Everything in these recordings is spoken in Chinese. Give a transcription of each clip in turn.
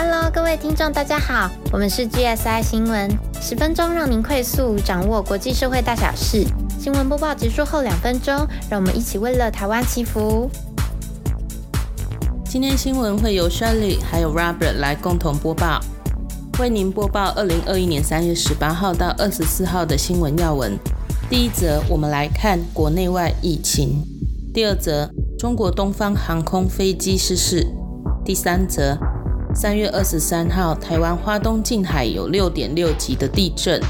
Hello，各位听众，大家好，我们是 GSI 新闻，十分钟让您快速掌握国际社会大小事。新闻播报结束后两分钟，让我们一起为了台湾祈福。今天新闻会由 Shelly 还有 Robert 来共同播报，为您播报二零二一年三月十八号到二十四号的新闻要闻。第一则，我们来看国内外疫情；第二则，中国东方航空飞机失事；第三则。三月二十三号，台湾花东近海有六点六级的地震。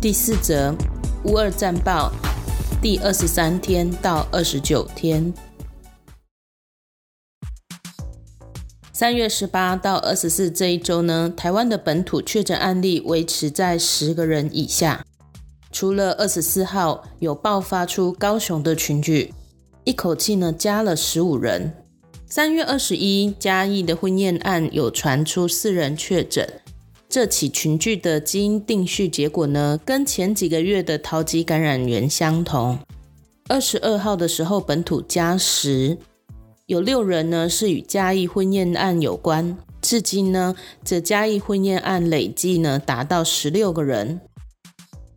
第四则，乌二战报第二十三天到二十九天。三月十八到二十四这一周呢，台湾的本土确诊案例维持在十个人以下。除了二十四号有爆发出高雄的群聚，一口气呢加了十五人。三月二十一，嘉义的婚宴案有传出四人确诊。这起群聚的基因定序结果呢，跟前几个月的桃机感染源相同。二十二号的时候，本土加十，有六人呢是与嘉义婚宴案有关。至今呢，这嘉义婚宴案累计呢达到十六个人。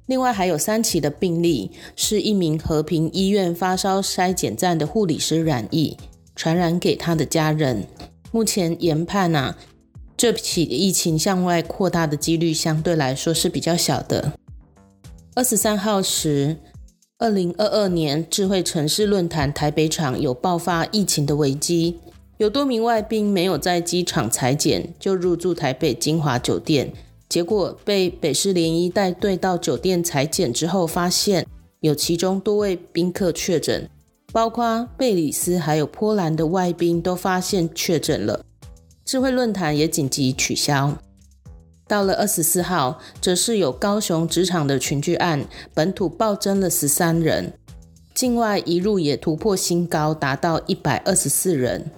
另外还有三起的病例，是一名和平医院发烧筛检站的护理师染疫。传染给他的家人。目前研判啊，这起疫情向外扩大的几率相对来说是比较小的。二十三号时，二零二二年智慧城市论坛台北场有爆发疫情的危机，有多名外宾没有在机场裁剪就入住台北金华酒店，结果被北市联谊带队到酒店裁剪之后，发现有其中多位宾客确诊。包括贝里斯还有波兰的外宾都发现确诊了，智慧论坛也紧急取消。到了二十四号，则是有高雄职场的群聚案，本土暴增了十三人，境外一入也突破新高，达到一百二十四人。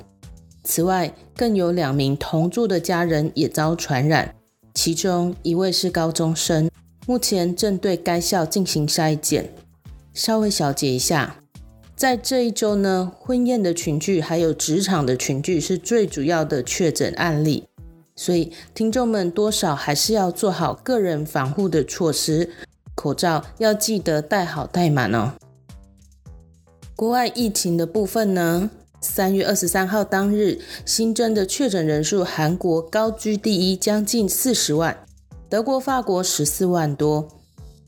此外，更有两名同住的家人也遭传染，其中一位是高中生，目前正对该校进行筛检。稍微小结一下。在这一周呢，婚宴的群聚还有职场的群聚是最主要的确诊案例，所以听众们多少还是要做好个人防护的措施，口罩要记得戴好戴满哦。国外疫情的部分呢，三月二十三号当日新增的确诊人数，韩国高居第一，将近四十万，德国、法国十四万多，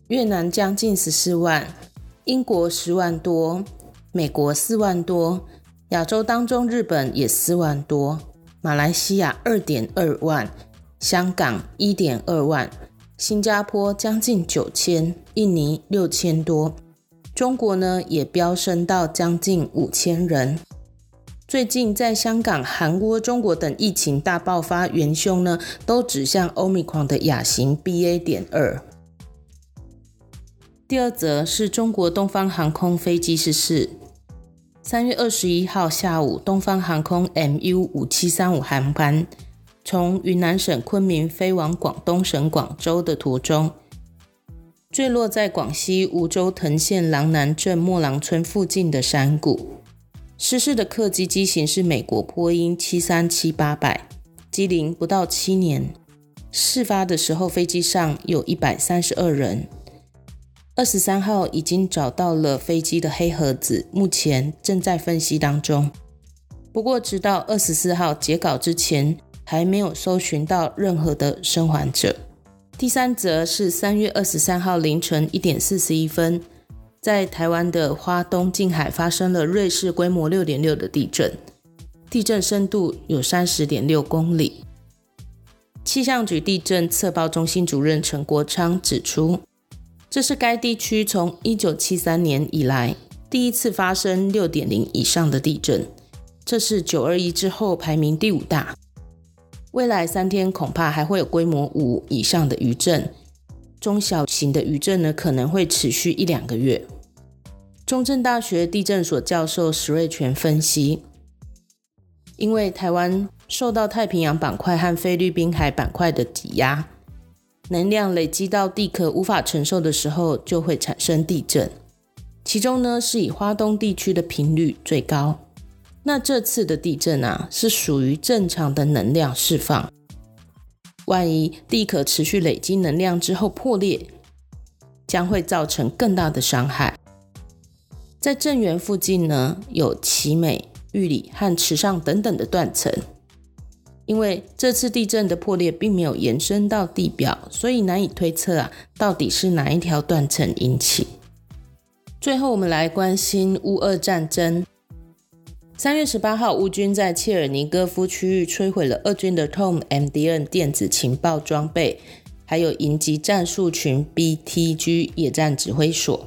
越南将近十四万，英国十万多。美国四万多，亚洲当中日本也四万多，马来西亚二点二万，香港一点二万，新加坡将近九千，印尼六千多，中国呢也飙升到将近五千人。最近在香港、韩国、中国等疫情大爆发元凶呢，都指向欧米狂的亚型 BA. 点二。第二则是中国东方航空飞机失事。三月二十一号下午，东方航空 MU 五七三五航班从云南省昆明飞往广东省广州的途中，坠落在广西梧州藤县廊南镇莫郎村附近的山谷。失事的客机机型是美国波音七三七八百，机龄不到七年。事发的时候，飞机上有一百三十二人。二十三号已经找到了飞机的黑盒子，目前正在分析当中。不过，直到二十四号截稿之前，还没有搜寻到任何的生还者。第三则是三月二十三号凌晨一点四十一分，在台湾的花东近海发生了瑞士规模六点六的地震，地震深度有三十点六公里。气象局地震测报中心主任陈国昌指出。这是该地区从一九七三年以来第一次发生六点零以上的地震，这是九二一之后排名第五大。未来三天恐怕还会有规模五以上的余震，中小型的余震呢可能会持续一两个月。中正大学地震所教授石瑞全分析，因为台湾受到太平洋板块和菲律宾海板块的挤压。能量累积到地壳无法承受的时候，就会产生地震。其中呢，是以花东地区的频率最高。那这次的地震啊，是属于正常的能量释放，万一地壳持续累积能量之后破裂，将会造成更大的伤害。在震源附近呢，有奇美、玉里和池上等等的断层。因为这次地震的破裂并没有延伸到地表，所以难以推测啊，到底是哪一条断层引起。最后，我们来关心乌俄战争。三月十八号，乌军在切尔尼戈夫区域摧毁了俄军的 Tom MDN 电子情报装备，还有营级战术群 BTG 野战指挥所。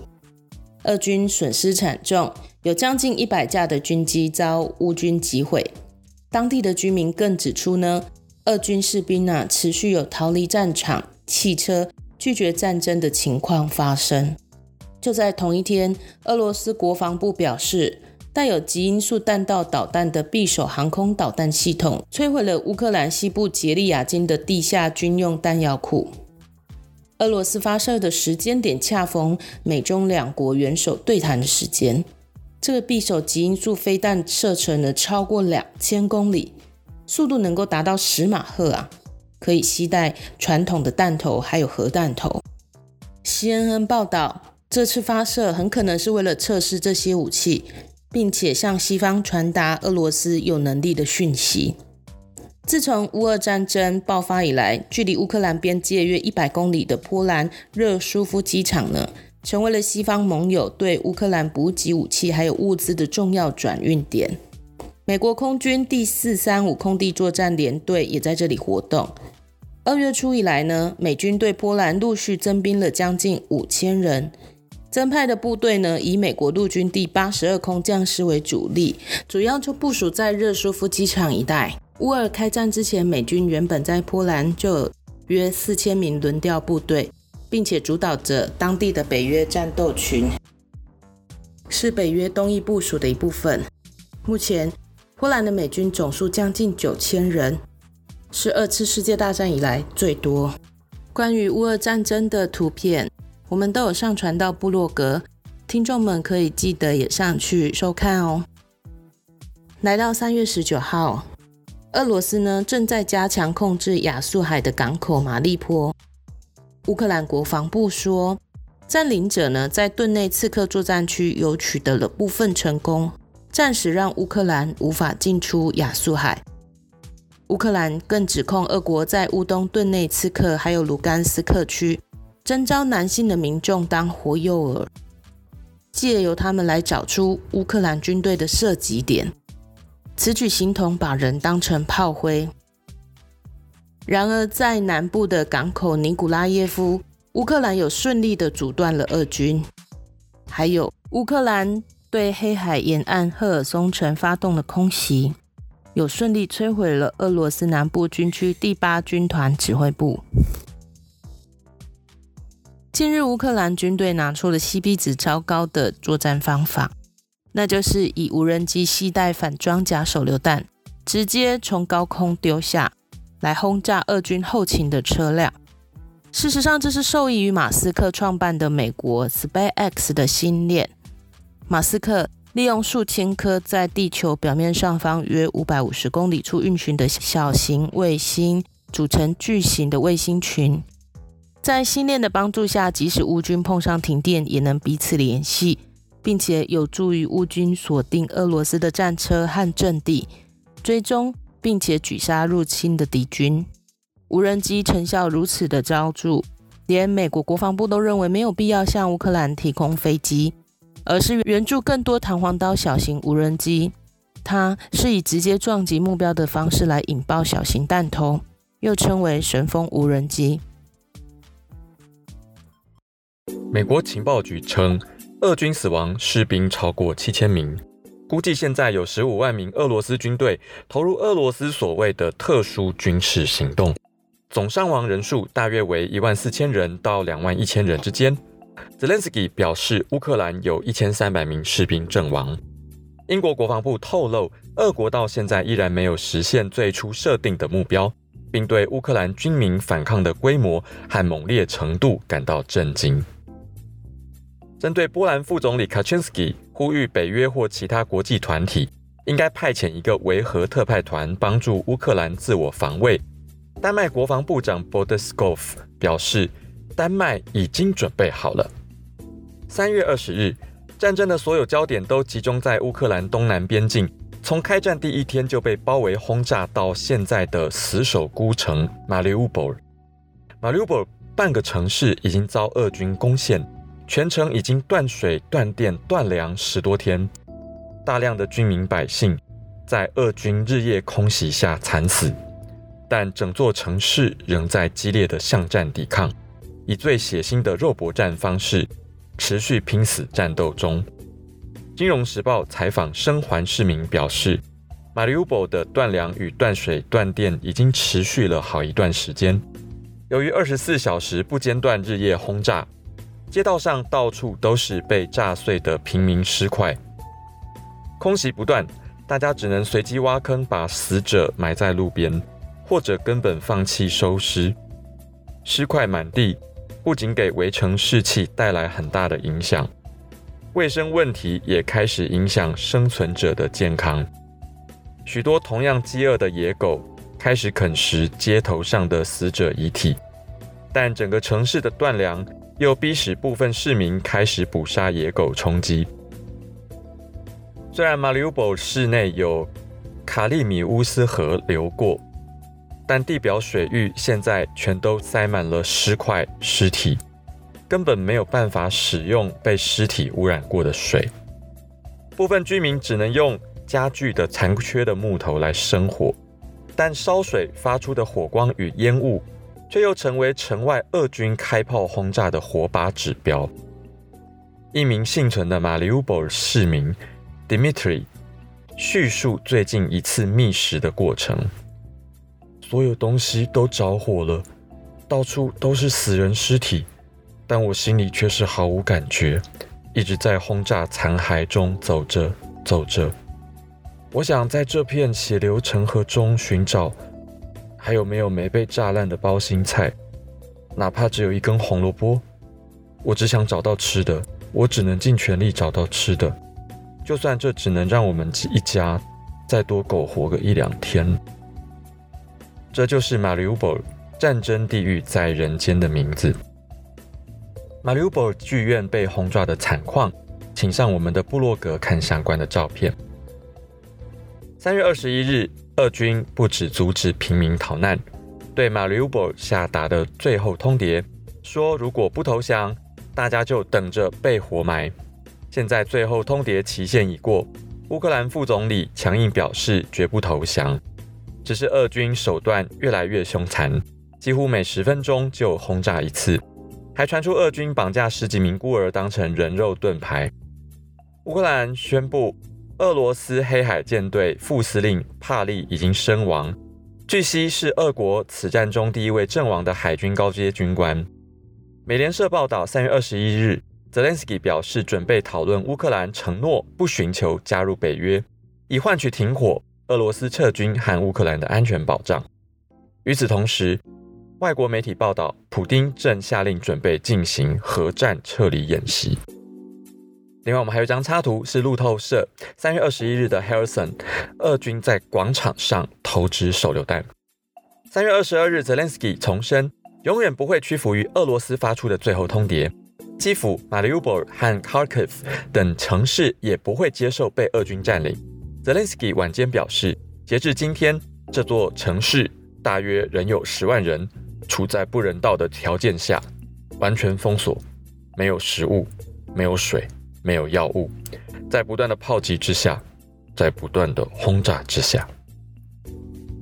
俄军损失惨重，有将近一百架的军机遭乌军击毁。当地的居民更指出呢，俄军士兵啊持续有逃离战场、汽车拒绝战争的情况发生。就在同一天，俄罗斯国防部表示，带有极音速弹道导弹的匕首航空导弹系统摧毁了乌克兰西部杰利亚金的地下军用弹药库。俄罗斯发射的时间点恰逢美中两国元首对谈的时间。这个匕首极音速飞弹射程呢超过两千公里，速度能够达到十马赫啊，可以携带传统的弹头还有核弹头。CNN 报道，这次发射很可能是为了测试这些武器，并且向西方传达俄罗斯有能力的讯息。自从乌俄战争爆发以来，距离乌克兰边界约一百公里的波兰热舒夫机场呢？成为了西方盟友对乌克兰补给武器还有物资的重要转运点。美国空军第四三五空地作战联队也在这里活动。二月初以来呢，美军对波兰陆续增兵了将近五千人。增派的部队呢，以美国陆军第八十二空降师为主力，主要就部署在热舒夫机场一带。乌尔开战之前，美军原本在波兰就有约四千名轮调部队。并且主导着当地的北约战斗群，是北约东翼部署的一部分。目前，波兰的美军总数将近九千人，是二次世界大战以来最多。关于乌俄战争的图片，我们都有上传到部落格，听众们可以记得也上去收看哦。来到三月十九号，俄罗斯呢正在加强控制亚速海的港口马利坡。乌克兰国防部说，占领者呢在顿内刺客作战区有取得了部分成功，暂时让乌克兰无法进出亚速海。乌克兰更指控俄国在乌东顿内刺客还有卢甘斯克区征召男性的民众当活诱饵，借由他们来找出乌克兰军队的射击点。此举形同把人当成炮灰。然而，在南部的港口尼古拉耶夫，乌克兰有顺利的阻断了俄军；还有乌克兰对黑海沿岸赫尔松城发动了空袭，有顺利摧毁了俄罗斯南部军区第八军团指挥部。近日，乌克兰军队拿出了 CP 值超高的作战方法，那就是以无人机携带反装甲手榴弹，直接从高空丢下。来轰炸俄军后勤的车辆。事实上，这是受益于马斯克创办的美国 SpaceX 的星链。马斯克利用数千颗在地球表面上方约五百五十公里处运行的小型卫星，组成巨型的卫星群。在星链的帮助下，即使乌军碰上停电，也能彼此联系，并且有助于乌军锁定俄罗斯的战车和阵地，追踪。并且狙杀入侵的敌军，无人机成效如此的昭著，连美国国防部都认为没有必要向乌克兰提供飞机，而是援助更多弹簧刀小型无人机。它是以直接撞击目标的方式来引爆小型弹头，又称为神风无人机。美国情报局称，俄军死亡士兵超过七千名。估计现在有十五万名俄罗斯军队投入俄罗斯所谓的特殊军事行动，总伤亡人数大约为一万四千人到两万一千人之间。Zelensky 表示，乌克兰有一千三百名士兵阵亡。英国国防部透露，俄国到现在依然没有实现最初设定的目标，并对乌克兰军民反抗的规模和猛烈程度感到震惊。针对波兰副总理 Kaczynski 呼吁北约或其他国际团体应该派遣一个维和特派团帮助乌克兰自我防卫丹麦国防部长 Bodeskov 表示，丹麦已经准备好了。三月二十日，战争的所有焦点都集中在乌克兰东南边境，从开战第一天就被包围轰炸到现在的死守孤城马里乌波尔。马里乌波尔半个城市已经遭俄军攻陷，全城已经断水、断电、断粮十多天，大量的居民百姓在俄军日夜空袭下惨死。但整座城市仍在激烈的巷战抵抗，以最血腥的肉搏战方式持续拼死战斗中。金融时报采访生还市民表示，马里乌波的断粮与断水断电已经持续了好一段时间。由于二十四小时不间断日夜轰炸，街道上到处都是被炸碎的平民尸块，空袭不断，大家只能随机挖坑把死者埋在路边。或者根本放弃收尸，尸块满地，不仅给围城士气带来很大的影响，卫生问题也开始影响生存者的健康。许多同样饥饿的野狗开始啃食街头上的死者遗体，但整个城市的断粮又逼使部分市民开始捕杀野狗充饥。虽然马里乌波市内有卡利米乌斯河流过。但地表水域现在全都塞满了尸块、尸体，根本没有办法使用被尸体污染过的水。部分居民只能用家具的残缺的木头来生火，但烧水发出的火光与烟雾，却又成为城外俄军开炮轰炸的火把指标。一名幸存的马里乌波尔市民 Dmitry 叙述最近一次觅食的过程。所有东西都着火了，到处都是死人尸体，但我心里却是毫无感觉，一直在轰炸残骸中走着走着。我想在这片血流成河中寻找，还有没有没被炸烂的包心菜，哪怕只有一根红萝卜。我只想找到吃的，我只能尽全力找到吃的，就算这只能让我们一家再多苟活个一两天。这就是马里乌波尔战争地狱在人间的名字。马里乌波尔剧院被轰炸的惨况，请上我们的部落格看相关的照片。三月二十一日，俄军不止阻止平民逃难，对马里乌波尔下达的最后通牒说：如果不投降，大家就等着被活埋。现在最后通牒期限已过，乌克兰副总理强硬表示绝不投降。只是俄军手段越来越凶残，几乎每十分钟就轰炸一次，还传出俄军绑架十几名孤儿当成人肉盾牌。乌克兰宣布，俄罗斯黑海舰队副司令帕利已经身亡，据悉是俄国此战中第一位阵亡的海军高阶军官。美联社报道，三月二十一日，泽连斯基表示准备讨论乌克兰承诺不寻求加入北约，以换取停火。俄罗斯撤军和乌克兰的安全保障。与此同时，外国媒体报道，普京正下令准备进行核战撤离演习。另外，我们还有一张插图，是路透社三月二十一日的 Harrison，俄军在广场上投掷手榴弹。三月二十二日，Zelensky 重申，永远不会屈服于俄罗斯发出的最后通牒。基辅、马里乌波尔和 Kharkiv 等城市也不会接受被俄军占领。泽连斯基晚间表示，截至今天，这座城市大约仍有十万人处在不人道的条件下，完全封锁，没有食物，没有水，没有药物，在不断的炮击之下，在不断的轰炸之下，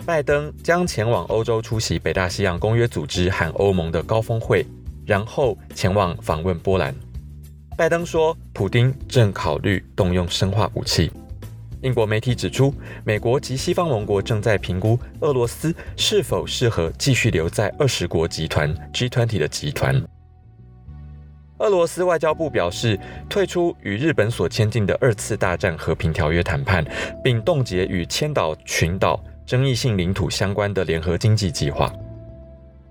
拜登将前往欧洲出席北大西洋公约组织和欧盟的高峰会，然后前往访问波兰。拜登说，普京正考虑动用生化武器。英国媒体指出，美国及西方盟国正在评估俄罗斯是否适合继续留在二十国集团 （G20） 的集团。俄罗斯外交部表示，退出与日本所签订的二次大战和平条约谈判，并冻结与千岛群岛争议性领土相关的联合经济计划。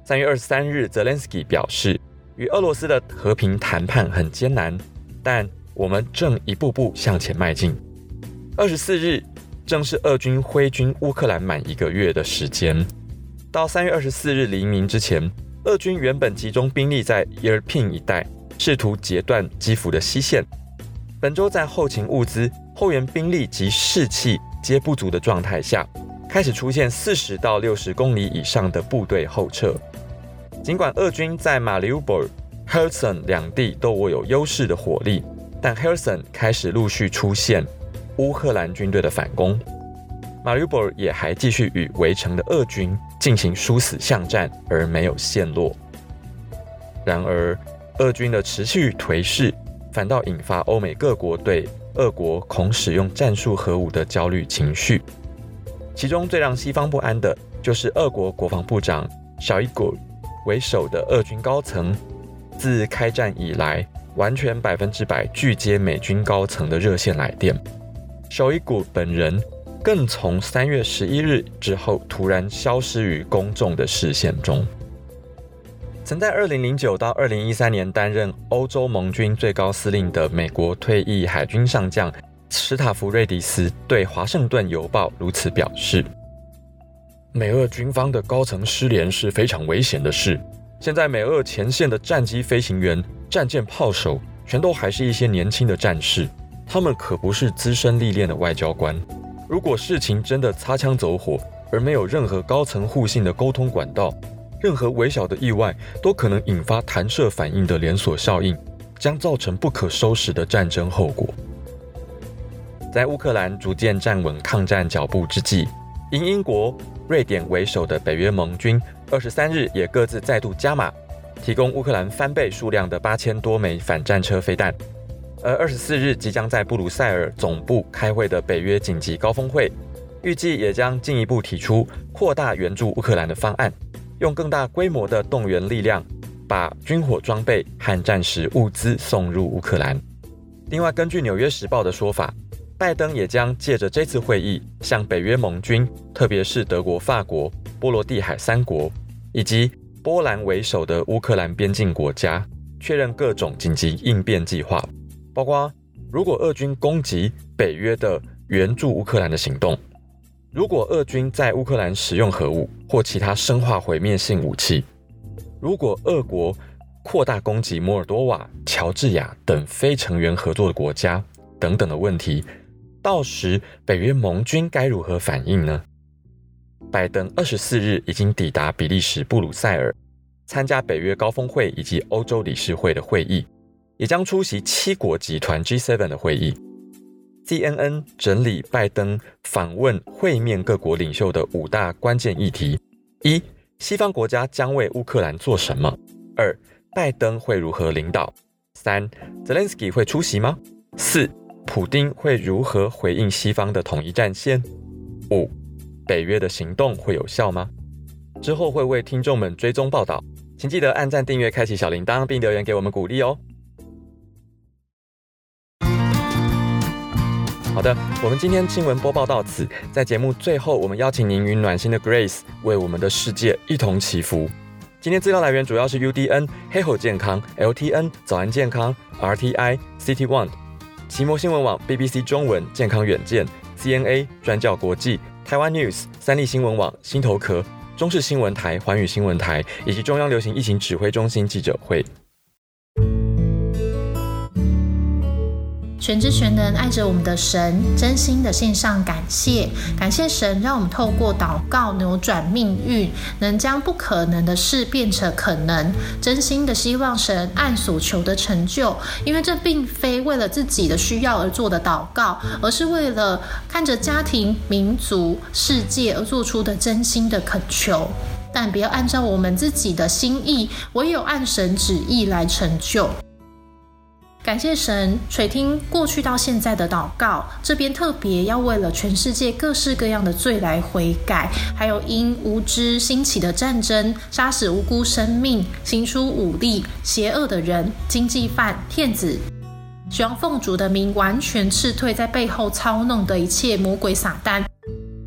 三月二十三日，泽连斯基表示，与俄罗斯的和平谈判很艰难，但我们正一步步向前迈进。二十四日，正是俄军挥军乌克兰满一个月的时间。到三月二十四日黎明之前，俄军原本集中兵力在伊尔平一带，试图截断基辅的西线。本周在后勤物资、后援兵力及士气皆不足的状态下，开始出现四十到六十公里以上的部队后撤。尽管俄军在马里乌波尔、赫尔森两地都握有优势的火力，但赫尔森开始陆续出现乌克兰军队的反攻。马里乌波尔也还继续与围城的俄军进行殊死巷战，而没有陷落。然而，俄军的持续颓势。反倒引发欧美各国对俄国恐使用战术核武的焦虑情绪。其中最让西方不安的就是俄国国防部长绍伊古为首的俄军高层，自开战以来完全百分之百拒接美军高层的热线来电。绍伊古本人更从三月十一日之后突然消失于公众的视线中。曾在二零零九到二零一三年担任欧洲盟军最高司令的美国退役海军上将史塔夫瑞迪斯对《华盛顿邮报》如此表示：“美俄军方的高层失联是非常危险的事。现在美俄前线的战机飞行员、战舰炮手全都还是一些年轻的战士，他们可不是资深历练的外交官。如果事情真的擦枪走火，而没有任何高层互信的沟通管道，”任何微小的意外都可能引发弹射反应的连锁效应，将造成不可收拾的战争后果。在乌克兰逐渐站稳抗战脚步之际，以英国、瑞典为首的北约盟军，二十三日也各自再度加码，提供乌克兰翻倍数量的八千多枚反战车飞弹。而二十四日即将在布鲁塞尔总部开会的北约紧急高峰会，预计也将进一步提出扩大援助乌克兰的方案。用更大规模的动员力量，把军火装备和战时物资送入乌克兰。另外，根据《纽约时报》的说法，拜登也将借着这次会议，向北约盟军，特别是德国、法国、波罗的海三国以及波兰为首的乌克兰边境国家，确认各种紧急应变计划，包括如果俄军攻击北约的援助乌克兰的行动。如果俄军在乌克兰使用核武或其他生化毁灭性武器，如果俄国扩大攻击摩尔多瓦、乔治亚等非成员合作的国家等等的问题，到时北约盟军该如何反应呢？拜登二十四日已经抵达比利时布鲁塞尔，参加北约高峰会以及欧洲理事会的会议，也将出席七国集团 G7 的会议。CNN 整理拜登访问会面各国领袖的五大关键议题：一、西方国家将为乌克兰做什么；二、拜登会如何领导；三、泽连斯基会出席吗？四、普京会如何回应西方的统一战线？五、北约的行动会有效吗？之后会为听众们追踪报道，请记得按赞、订阅、开启小铃铛，并留言给我们鼓励哦。好的，我们今天新闻播报到此。在节目最后，我们邀请您与暖心的 Grace 为我们的世界一同祈福。今天资料来源主要是 UDN、黑猴健康、LTN、早安健康、RTI、City One、奇摩新闻网、BBC 中文、健康远见、CNA、专教国际、台湾 News、三立新闻网、新头壳、中视新闻台、环宇新闻台以及中央流行疫情指挥中心记者会。全知全能爱着我们的神，真心的献上感谢，感谢神让我们透过祷告扭转命运，能将不可能的事变成可能。真心的希望神按所求的成就，因为这并非为了自己的需要而做的祷告，而是为了看着家庭、民族、世界而做出的真心的恳求。但不要按照我们自己的心意，唯有按神旨意来成就。感谢神垂听过去到现在的祷告，这边特别要为了全世界各式各样的罪来悔改，还有因无知兴起的战争，杀死无辜生命，行出武力、邪恶的人、经济犯、骗子，希望奉主的名完全斥退在背后操弄的一切魔鬼撒旦，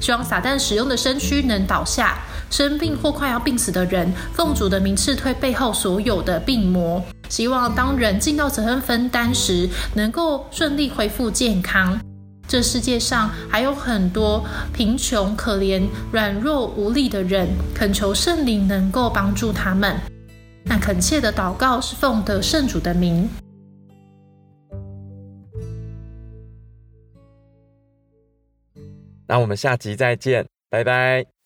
希望撒旦使用的身躯能倒下，生病或快要病死的人，奉主的名斥退背后所有的病魔。希望当人尽到责任分担时，能够顺利恢复健康。这世界上还有很多贫穷、可怜、软弱无力的人，恳求圣灵能够帮助他们。那恳切的祷告是奉得圣主的名。那我们下集再见，拜拜。